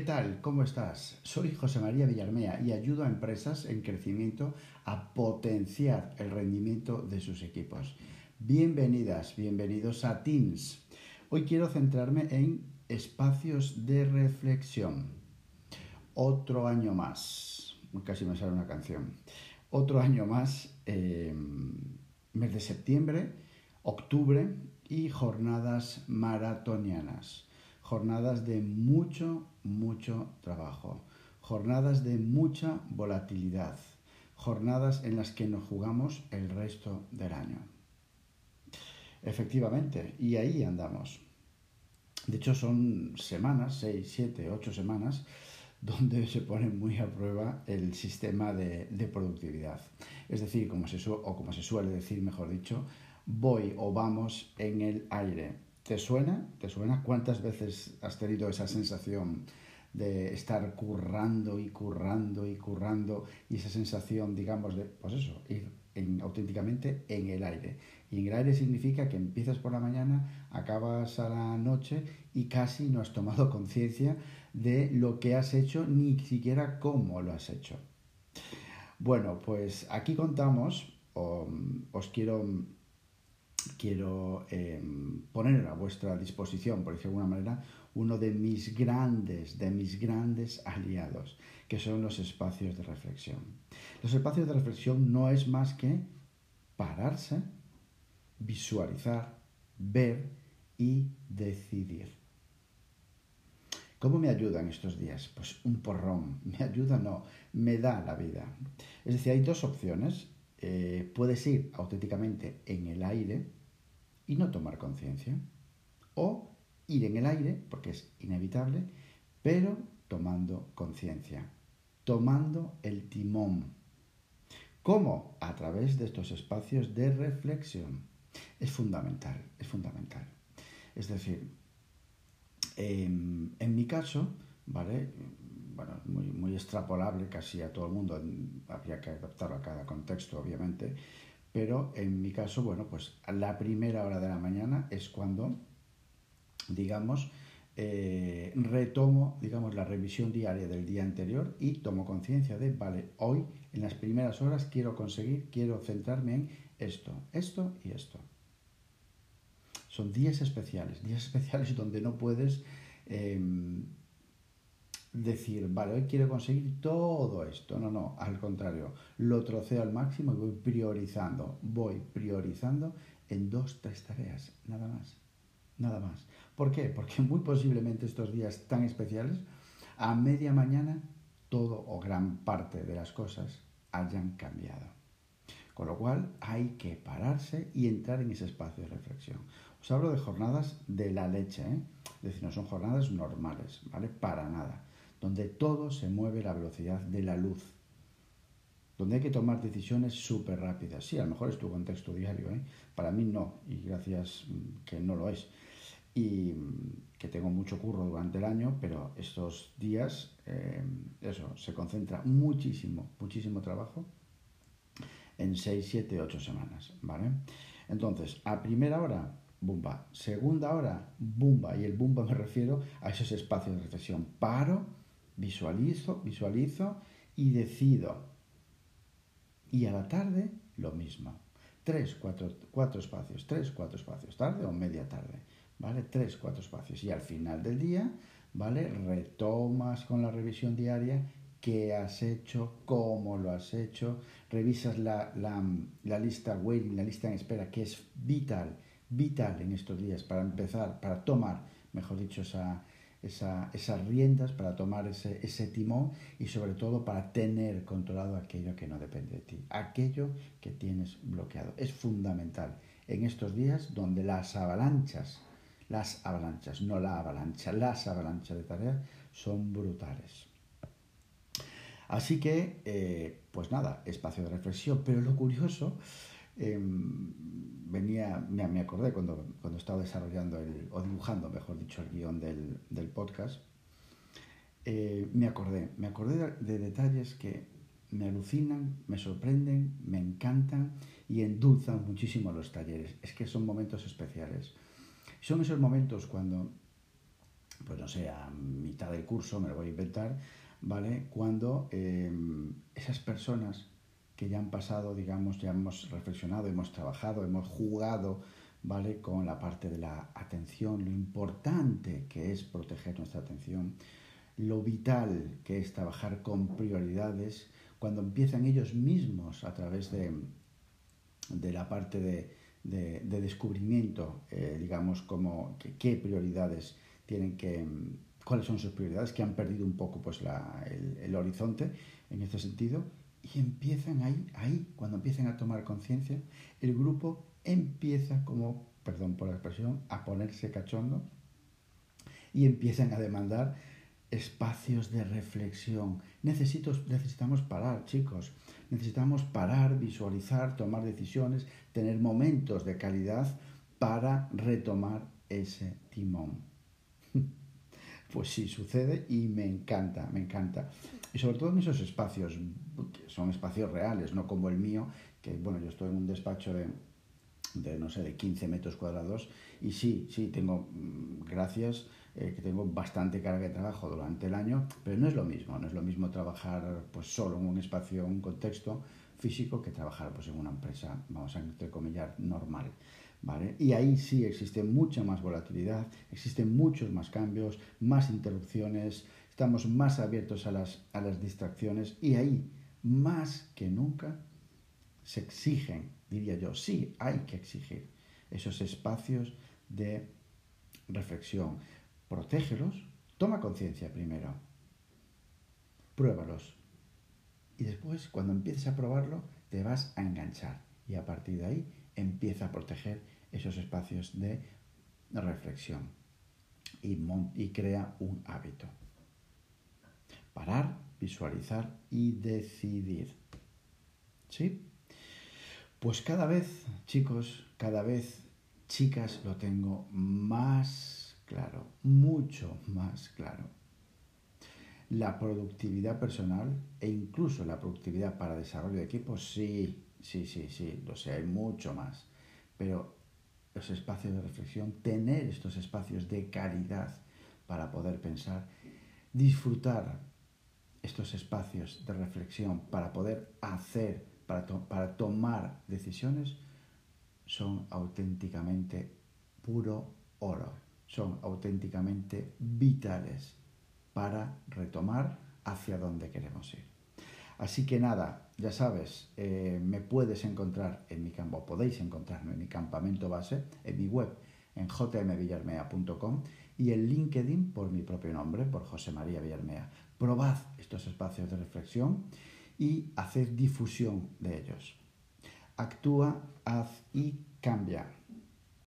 ¿Qué tal? ¿Cómo estás? Soy José María Villarmea y ayudo a empresas en crecimiento a potenciar el rendimiento de sus equipos. Bienvenidas, bienvenidos a Teams. Hoy quiero centrarme en espacios de reflexión. Otro año más. Casi me sale una canción. Otro año más, eh, mes de septiembre, octubre y jornadas maratonianas jornadas de mucho, mucho trabajo, jornadas de mucha volatilidad, jornadas en las que nos jugamos el resto del año. Efectivamente, y ahí andamos. De hecho, son semanas, seis, siete, ocho semanas, donde se pone muy a prueba el sistema de, productividad. Es decir, como se, o como se suele decir, mejor dicho, voy o vamos en el aire ¿Te suena? ¿Te suena? ¿Cuántas veces has tenido esa sensación de estar currando y currando y currando y esa sensación, digamos, de, pues eso, ir auténticamente en el aire? Y en el aire significa que empiezas por la mañana, acabas a la noche y casi no has tomado conciencia de lo que has hecho, ni siquiera cómo lo has hecho. Bueno, pues aquí contamos, os quiero quiero em, poner a vuestra disposición, por decirlo de alguna manera, uno de mis grandes, de mis grandes aliados, que son los espacios de reflexión. Los espacios de reflexión no es más que pararse, visualizar, ver y decidir. ¿Cómo me ayudan estos días? Pues un porrón. ¿Me ayuda? No. Me da la vida. Es decir, hay dos opciones eh, puedes ir auténticamente en el aire y no tomar conciencia, o ir en el aire, porque es inevitable, pero tomando conciencia, tomando el timón. ¿Cómo? A través de estos espacios de reflexión. Es fundamental, es fundamental. Es decir, en, en mi caso, ¿vale? Bueno, muy, muy extrapolable casi a todo el mundo, habría que adaptarlo a cada contexto, obviamente, pero en mi caso, bueno, pues la primera hora de la mañana es cuando, digamos, eh, retomo, digamos, la revisión diaria del día anterior y tomo conciencia de, vale, hoy en las primeras horas quiero conseguir, quiero centrarme en esto, esto y esto. Son días especiales, días especiales donde no puedes em, decir, vale, hoy quiero conseguir todo esto. No, no, al contrario, lo troceo al máximo y voy priorizando, voy priorizando en dos, tres tareas, nada más, nada más. ¿Por qué? Porque muy posiblemente estos días tan especiales, a media mañana, todo o gran parte de las cosas hayan cambiado. Con lo cual hay que pararse y entrar en ese espacio de reflexión. Os hablo de jornadas de la leche, ¿eh? es decir, no son jornadas normales, ¿vale? Para nada donde todo se mueve a la velocidad de la luz, donde hay que tomar decisiones súper rápidas. Sí, a lo mejor es tu contexto diario, ¿eh? para mí no, y gracias mm, que no lo es. Y mm, que tengo mucho curro durante el año, pero estos días, eh, eso, se concentra muchísimo, muchísimo trabajo en 6, 7, 8 semanas, ¿vale? Entonces, a primera hora, bumba. Segunda hora, bumba. Y el bumba me refiero a esos espacios de reflexión. Paro, Visualizo, visualizo y decido. Y a la tarde lo mismo. Tres, cuatro, cuatro espacios, tres, cuatro espacios, tarde o media tarde, ¿vale? Tres, cuatro espacios. Y al final del día, ¿vale? Retomas con la revisión diaria qué has hecho, cómo lo has hecho, revisas la, la, la, lista waiting, la lista en espera, que es vital, vital en estos días para empezar, para tomar, mejor dicho, esa, esas riendas para tomar ese, timón y sobre todo para tener controlado aquello que no depende de ti, aquello que tienes bloqueado. Es fundamental en estos días donde las avalanchas, las avalanchas, no la avalancha, las avalanchas de tareas son brutales. Así que, eh, pues nada, espacio de reflexión, pero lo curioso Em, venía, me, acordé cuando, cuando estaba desarrollando el, o dibujando, mejor dicho, el guion del, del podcast, eh, me acordé, me acordé de, detalles que me alucinan, me sorprenden, me encantan y endulzan muchísimo los talleres. Es que son momentos especiales. Son esos momentos cuando pues no sé, a mitad del curso, me lo voy a inventar, ¿vale? Cuando em, esas personas que ya han pasado, digamos, ya hemos reflexionado, hemos trabajado, hemos jugado, ¿vale? Con la parte de la atención, lo importante que es proteger nuestra atención, lo vital que es trabajar con prioridades, cuando empiezan ellos mismos a través de, de la parte de, de, descubrimiento, eh, digamos, como qué prioridades tienen que, cuáles son sus prioridades, que han perdido un poco pues, el, horizonte en este sentido, y empiezan ahí, ahí, cuando empiezan a tomar conciencia, el grupo empieza como, perdón por la expresión, a ponerse cachondo y empiezan a demandar espacios de reflexión. Necesito, necesitamos parar, chicos. Necesitamos parar, visualizar, tomar decisiones, tener momentos de calidad para retomar ese timón. Pues sí, sucede y me encanta, me encanta. Y sobre todo en esos espacios, que son espacios reales, no como el mío, que bueno, yo estoy en un despacho de, de no sé, de 15 metros cuadrados y sí, sí, tengo, mm, gracias, eh, que tengo bastante carga de trabajo durante el año, pero no es lo mismo, no es lo mismo trabajar pues solo en un espacio, en un contexto físico que trabajar pues en una empresa, vamos a entrecomillar, normal. ¿Vale? Y ahí sí existe mucha más volatilidad, existen muchos más cambios, más interrupciones, estamos más abiertos a las, a las distracciones y ahí, más que nunca, se exigen, diría yo, sí hay que exigir esos espacios de reflexión, protégelos, toma conciencia primero, pruébalos. Y después, cuando empieces a probarlo, te vas a enganchar. Y a partir de ahí, empieza a proteger esos espacios de reflexión y, y crea un hábito. Parar, visualizar y decidir. ¿Sí? Pues cada vez, chicos, cada vez, chicas, lo tengo más claro, mucho más claro. La productividad personal e incluso la productividad para desarrollo de equipos, sí, sí, sí, sí, lo sé, hay mucho más. Pero los espacios de reflexión, tener estos espacios de calidad para poder pensar, disfrutar estos espacios de reflexión para poder hacer, para, para tomar decisiones, son auténticamente puro oro son auténticamente vitales para retomar hacia donde queremos ir. Así que nada, ya sabes, eh, me puedes encontrar en mi campo, podéis encontrarme en mi campamento base, en mi web, en jmvillarmea.com y en LinkedIn por mi propio nombre, por José María Villarmea. Probad estos espacios de reflexión y haced difusión de ellos. Actúa, haz y cambia.